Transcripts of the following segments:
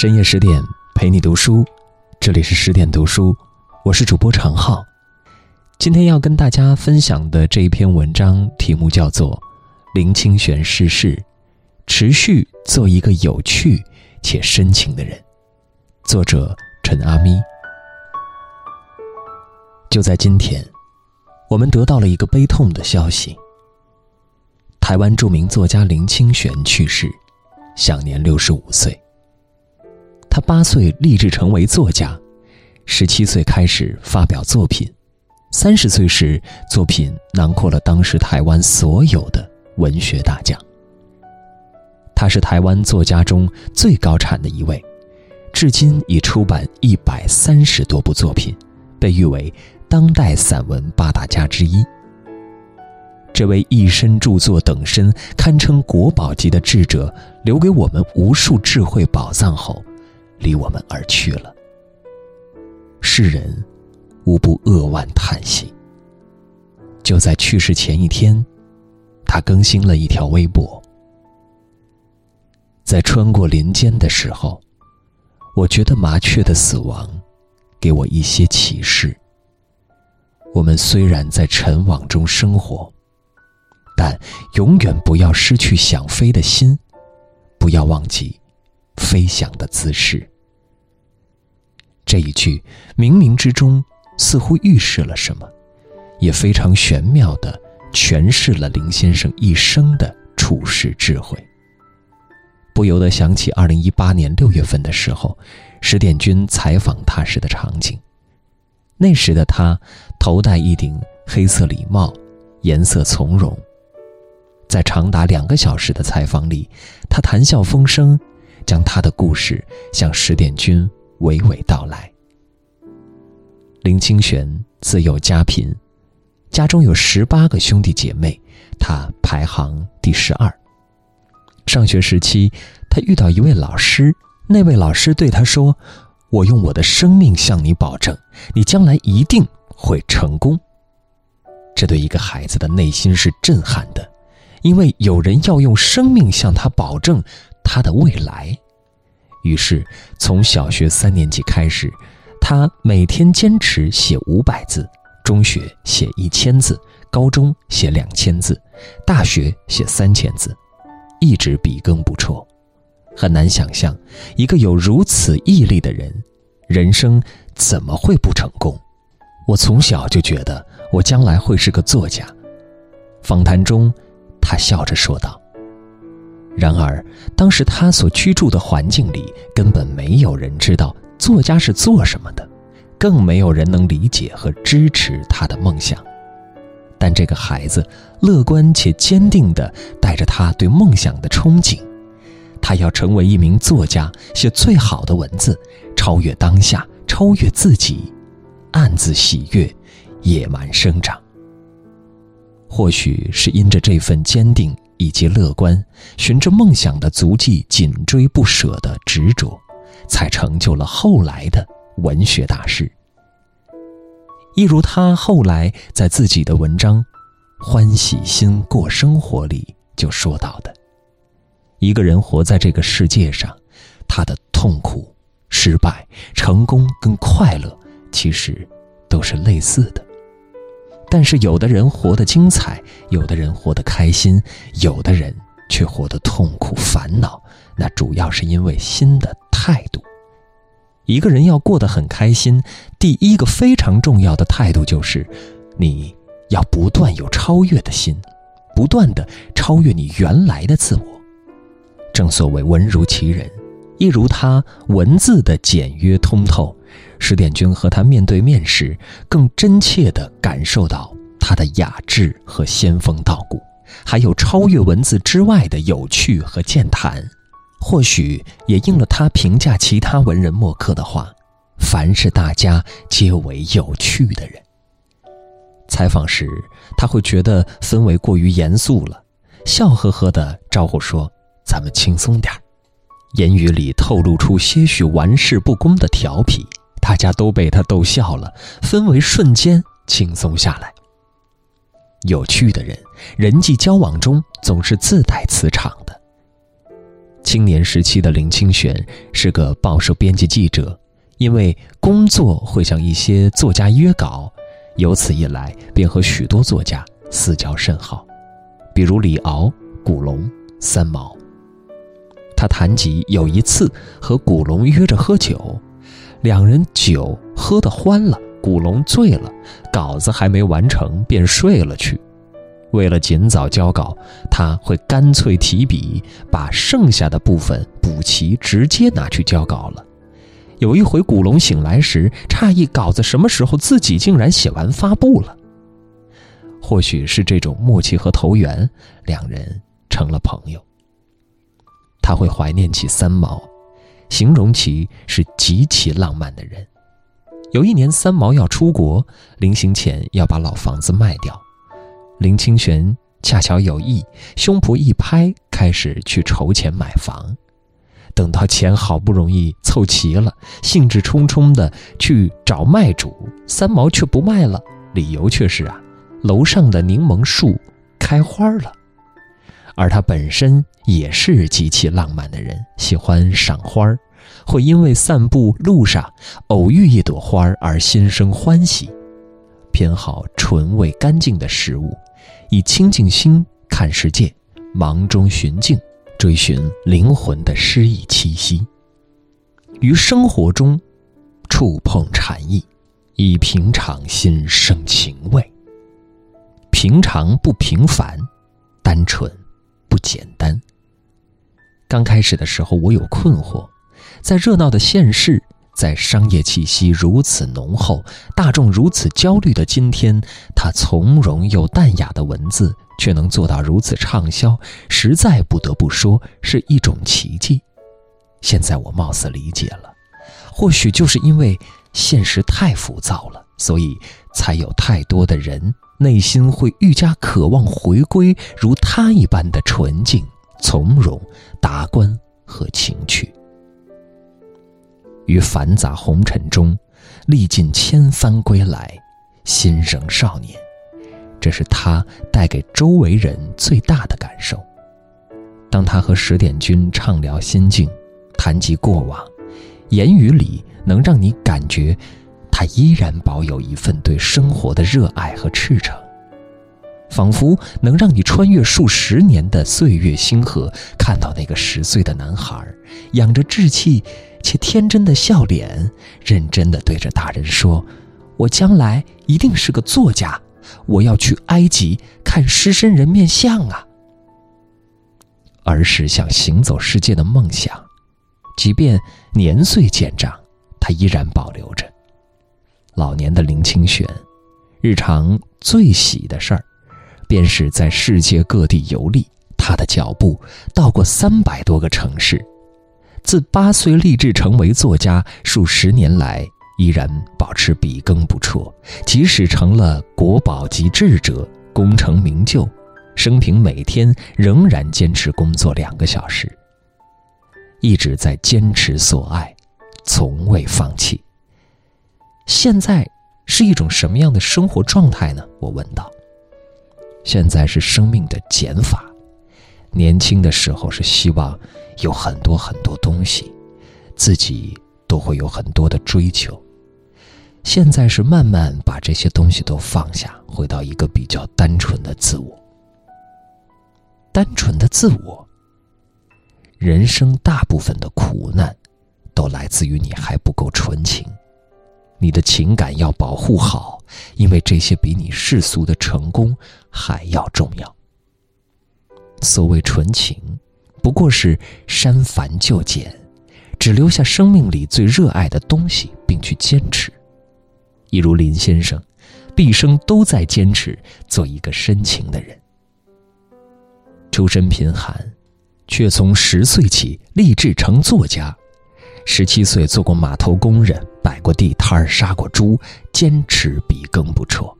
深夜十点陪你读书，这里是十点读书，我是主播常浩。今天要跟大家分享的这一篇文章题目叫做《林清玄逝世，持续做一个有趣且深情的人》，作者陈阿咪。就在今天，我们得到了一个悲痛的消息：台湾著名作家林清玄去世，享年六十五岁。他八岁立志成为作家，十七岁开始发表作品，三十岁时作品囊括了当时台湾所有的文学大奖。他是台湾作家中最高产的一位，至今已出版一百三十多部作品，被誉为当代散文八大家之一。这位一生著作等身、堪称国宝级的智者，留给我们无数智慧宝藏后。离我们而去了，世人无不扼腕叹息。就在去世前一天，他更新了一条微博：“在穿过林间的时候，我觉得麻雀的死亡给我一些启示。我们虽然在尘网中生活，但永远不要失去想飞的心，不要忘记。”飞翔的姿势。这一句冥冥之中似乎预示了什么，也非常玄妙的诠释了林先生一生的处世智慧。不由得想起二零一八年六月份的时候，石点军采访他时的场景。那时的他头戴一顶黑色礼帽，颜色从容。在长达两个小时的采访里，他谈笑风生。将他的故事向十点君娓娓道来。林清玄自幼家贫，家中有十八个兄弟姐妹，他排行第十二。上学时期，他遇到一位老师，那位老师对他说：“我用我的生命向你保证，你将来一定会成功。”这对一个孩子的内心是震撼的，因为有人要用生命向他保证。他的未来，于是从小学三年级开始，他每天坚持写五百字，中学写一千字，高中写两千字，大学写三千字，一直笔耕不辍。很难想象，一个有如此毅力的人，人生怎么会不成功？我从小就觉得我将来会是个作家。访谈中，他笑着说道。然而，当时他所居住的环境里，根本没有人知道作家是做什么的，更没有人能理解和支持他的梦想。但这个孩子乐观且坚定地带着他对梦想的憧憬，他要成为一名作家，写最好的文字，超越当下，超越自己，暗自喜悦，野蛮生长。或许是因着这份坚定。以及乐观，循着梦想的足迹紧追不舍的执着，才成就了后来的文学大师。一如他后来在自己的文章《欢喜心过生活》里就说到的：一个人活在这个世界上，他的痛苦、失败、成功跟快乐，其实都是类似的。但是，有的人活得精彩，有的人活得开心，有的人却活得痛苦、烦恼。那主要是因为心的态度。一个人要过得很开心，第一个非常重要的态度就是，你要不断有超越的心，不断的超越你原来的自我。正所谓文如其人，一如他文字的简约通透。石殿军和他面对面时，更真切地感受到他的雅致和仙风道骨，还有超越文字之外的有趣和健谈。或许也应了他评价其他文人墨客的话：“凡是大家皆为有趣的人。”采访时，他会觉得氛围过于严肃了，笑呵呵地招呼说：“咱们轻松点儿。”言语里透露出些许玩世不恭的调皮。大家都被他逗笑了，氛围瞬间轻松下来。有趣的人，人际交往中总是自带磁场的。青年时期的林清玄是个报社编辑记者，因为工作会向一些作家约稿，由此一来便和许多作家私交甚好，比如李敖、古龙、三毛。他谈及有一次和古龙约着喝酒，两人酒喝得欢了，古龙醉了，稿子还没完成便睡了去。为了尽早交稿，他会干脆提笔把剩下的部分补齐，直接拿去交稿了。有一回，古龙醒来时诧异，稿子什么时候自己竟然写完发布了。或许是这种默契和投缘，两人成了朋友。他会怀念起三毛，形容其是极其浪漫的人。有一年，三毛要出国，临行前要把老房子卖掉。林清玄恰巧有意，胸脯一拍，开始去筹钱买房。等到钱好不容易凑齐了，兴致冲冲的去找卖主，三毛却不卖了，理由却是啊，楼上的柠檬树开花了。而他本身也是极其浪漫的人，喜欢赏花儿会因为散步路上偶遇一朵花而心生欢喜，偏好纯味干净的食物。以清净心看世界，忙中寻静，追寻灵魂的诗意气息。于生活中，触碰禅意，以平常心生情味。平常不平凡，单纯不简单。刚开始的时候，我有困惑，在热闹的现世。在商业气息如此浓厚、大众如此焦虑的今天，他从容又淡雅的文字却能做到如此畅销，实在不得不说是一种奇迹。现在我貌似理解了，或许就是因为现实太浮躁了，所以才有太多的人内心会愈加渴望回归如他一般的纯净、从容、达观和情趣。于繁杂红尘中，历尽千帆归来，心仍少年。这是他带给周围人最大的感受。当他和十点君畅聊心境，谈及过往，言语里能让你感觉，他依然保有一份对生活的热爱和赤诚。仿佛能让你穿越数十年的岁月星河，看到那个十岁的男孩，仰着稚气且天真的笑脸，认真的对着大人说：“我将来一定是个作家，我要去埃及看狮身人面像啊！”儿时想行走世界的梦想，即便年岁渐长，他依然保留着。老年的林清玄，日常最喜的事儿。便是在世界各地游历，他的脚步到过三百多个城市。自八岁立志成为作家，数十年来依然保持笔耕不辍。即使成了国宝级智者、功成名就，生平每天仍然坚持工作两个小时，一直在坚持所爱，从未放弃。现在是一种什么样的生活状态呢？我问道。现在是生命的减法，年轻的时候是希望有很多很多东西，自己都会有很多的追求。现在是慢慢把这些东西都放下，回到一个比较单纯的自我。单纯的自我，人生大部分的苦难，都来自于你还不够纯情。你的情感要保护好，因为这些比你世俗的成功还要重要。所谓纯情，不过是删繁就简，只留下生命里最热爱的东西，并去坚持。一如林先生，毕生都在坚持做一个深情的人。出身贫寒，却从十岁起立志成作家。十七岁做过码头工人，摆过地摊儿，杀过猪，坚持笔耕不辍。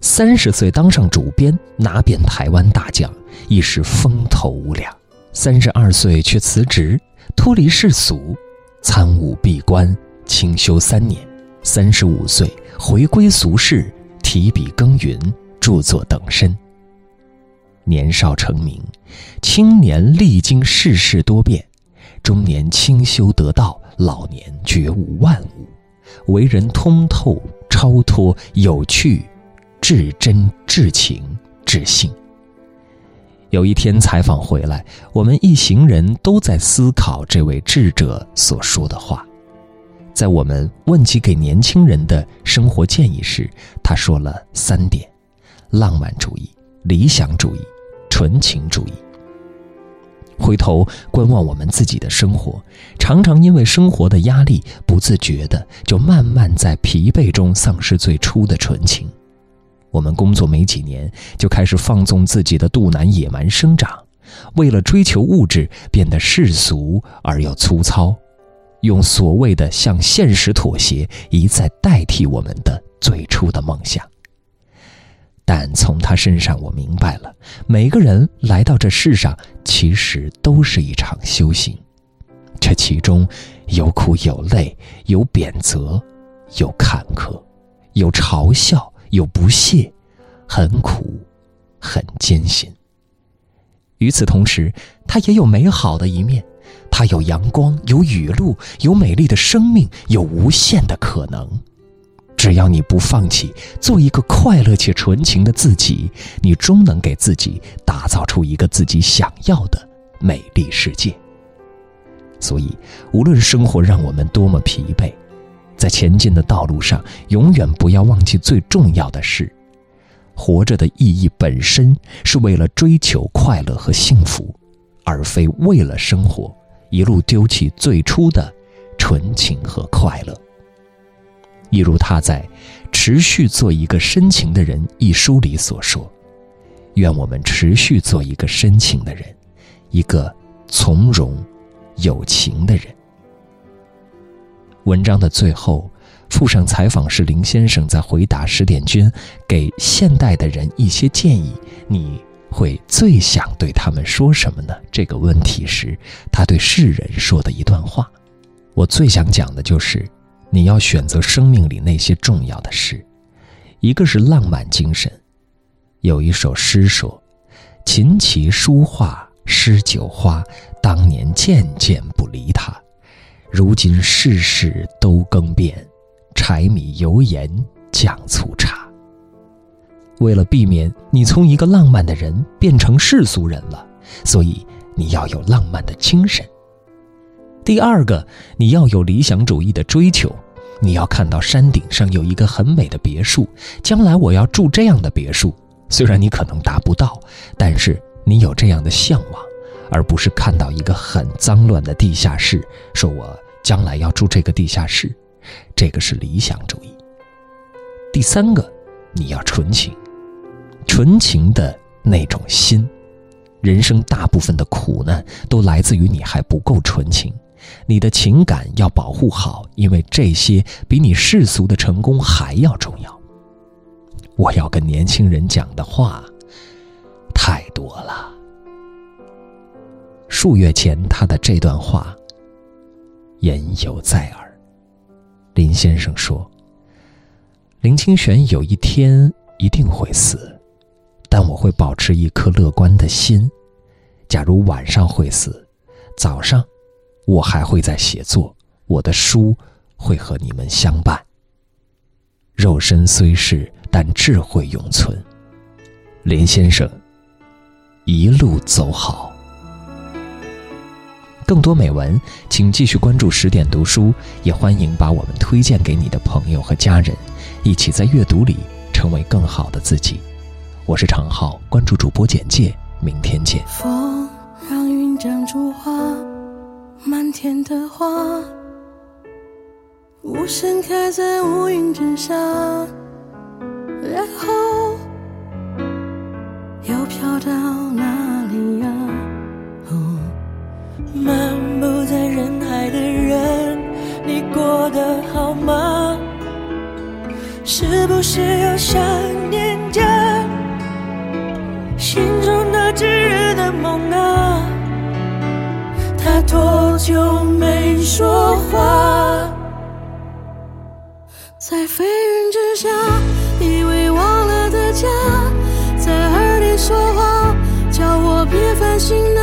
三十岁当上主编，拿遍台湾大将，一时风头无两。三十二岁却辞职，脱离世俗，参悟闭关，清修三年。三十五岁回归俗世，提笔耕耘，著作等身。年少成名，青年历经世事多变，中年清修得道，老年觉悟万物，为人通透、超脱、有趣、至真、至情、至性。有一天采访回来，我们一行人都在思考这位智者所说的话。在我们问及给年轻人的生活建议时，他说了三点：浪漫主义、理想主义、纯情主义。回头观望我们自己的生活，常常因为生活的压力，不自觉的就慢慢在疲惫中丧失最初的纯情。我们工作没几年，就开始放纵自己的肚腩野蛮生长，为了追求物质，变得世俗而又粗糙。用所谓的向现实妥协，一再代替我们的最初的梦想。但从他身上，我明白了，每个人来到这世上，其实都是一场修行。这其中有苦有累，有贬责，有坎坷，有嘲笑，有不屑，很苦，很艰辛。与此同时，他也有美好的一面。它有阳光，有雨露，有美丽的生命，有无限的可能。只要你不放弃，做一个快乐且纯情的自己，你终能给自己打造出一个自己想要的美丽世界。所以，无论生活让我们多么疲惫，在前进的道路上，永远不要忘记最重要的是：活着的意义本身是为了追求快乐和幸福，而非为了生活。一路丢弃最初的纯情和快乐，一如他在《持续做一个深情的人》一书里所说：“愿我们持续做一个深情的人，一个从容、有情的人。”文章的最后附上采访时林先生在回答石点娟给现代的人一些建议，你。会最想对他们说什么呢？这个问题是他对世人说的一段话。我最想讲的就是，你要选择生命里那些重要的事。一个是浪漫精神，有一首诗说：“琴棋书画诗酒花，当年件件不离他，如今世事都更变，柴米油盐酱醋茶。”为了避免你从一个浪漫的人变成世俗人了，所以你要有浪漫的精神。第二个，你要有理想主义的追求，你要看到山顶上有一个很美的别墅，将来我要住这样的别墅。虽然你可能达不到，但是你有这样的向往，而不是看到一个很脏乱的地下室，说我将来要住这个地下室，这个是理想主义。第三个，你要纯情。纯情的那种心，人生大部分的苦难都来自于你还不够纯情。你的情感要保护好，因为这些比你世俗的成功还要重要。我要跟年轻人讲的话太多了。数月前，他的这段话言犹在耳。林先生说：“林清玄有一天一定会死。”但我会保持一颗乐观的心。假如晚上会死，早上我还会在写作，我的书会和你们相伴。肉身虽逝，但智慧永存。林先生，一路走好。更多美文，请继续关注十点读书，也欢迎把我们推荐给你的朋友和家人，一起在阅读里成为更好的自己。我是常浩，关注主播简介，明天见。的花，无声开在乌云之下，然后又飘到哪里呀？漫步在人海的人，你过得好吗？是不是又想念着？心中那炙热的梦，多久没说话？在飞云之下，以为忘了的家，在耳里说话，叫我别烦心那